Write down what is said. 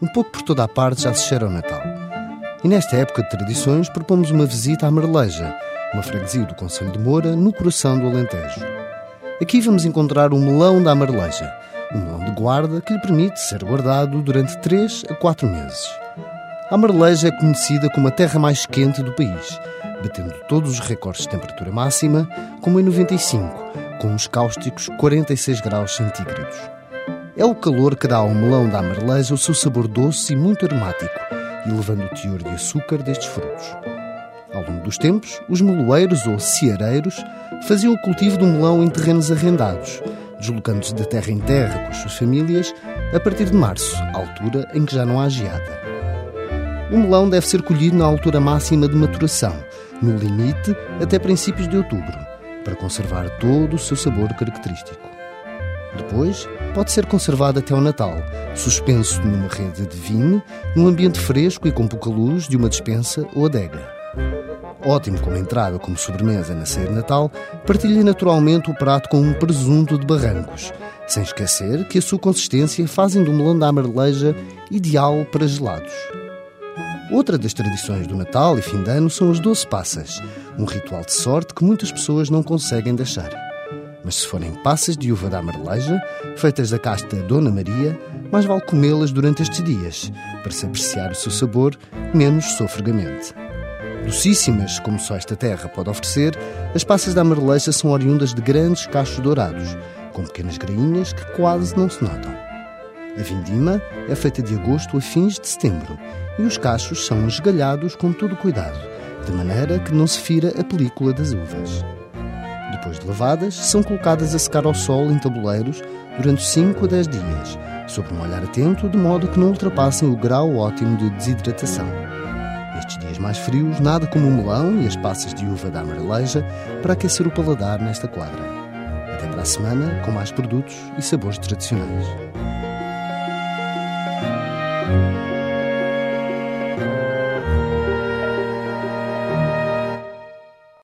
Um pouco por toda a parte já se cheira o Natal. E nesta época de tradições propomos uma visita à Marleja, uma freguesia do Conselho de Moura, no coração do Alentejo. Aqui vamos encontrar o melão da Marleja, um melão de guarda que lhe permite ser guardado durante 3 a 4 meses. A Marleja é conhecida como a terra mais quente do país, batendo todos os recordes de temperatura máxima, como em 95, com os cáusticos 46 graus centígrados. É o calor que dá ao melão da Marleja o seu sabor doce e muito aromático, elevando o teor de açúcar destes frutos. Ao longo dos tempos, os meloeiros ou ceareiros faziam o cultivo do melão em terrenos arrendados, deslocando-se de terra em terra com as suas famílias a partir de março, altura em que já não há geada. O melão deve ser colhido na altura máxima de maturação, no limite até princípios de outubro, para conservar todo o seu sabor característico. Depois, pode ser conservado até o Natal, suspenso numa rede de vinho, num ambiente fresco e com pouca luz de uma despensa ou adega. Ótimo como entrada ou como sobremesa na ceia de Natal, partilhe naturalmente o prato com um presunto de barrancos, sem esquecer que a sua consistência fazem do melão da amareleja ideal para gelados. Outra das tradições do Natal e fim de ano são as doce passas, um ritual de sorte que muitas pessoas não conseguem deixar. Mas se forem passas de uva da amareleja, feitas da casta Dona Maria, mais vale comê-las durante estes dias, para se apreciar o seu sabor menos sofregamente. Docíssimas, como só esta terra pode oferecer, as passas da amareleja são oriundas de grandes cachos dourados, com pequenas grainhas que quase não se notam. A vindima é feita de agosto a fins de setembro e os cachos são esgalhados com todo cuidado, de maneira que não se fira a película das uvas. Depois de lavadas, são colocadas a secar ao sol em tabuleiros durante 5 a 10 dias, sob um olhar atento, de modo que não ultrapassem o grau ótimo de desidratação. Nestes dias mais frios, nada como o melão e as passas de uva da amareleja para aquecer o paladar nesta quadra. Até para a semana, com mais produtos e sabores tradicionais.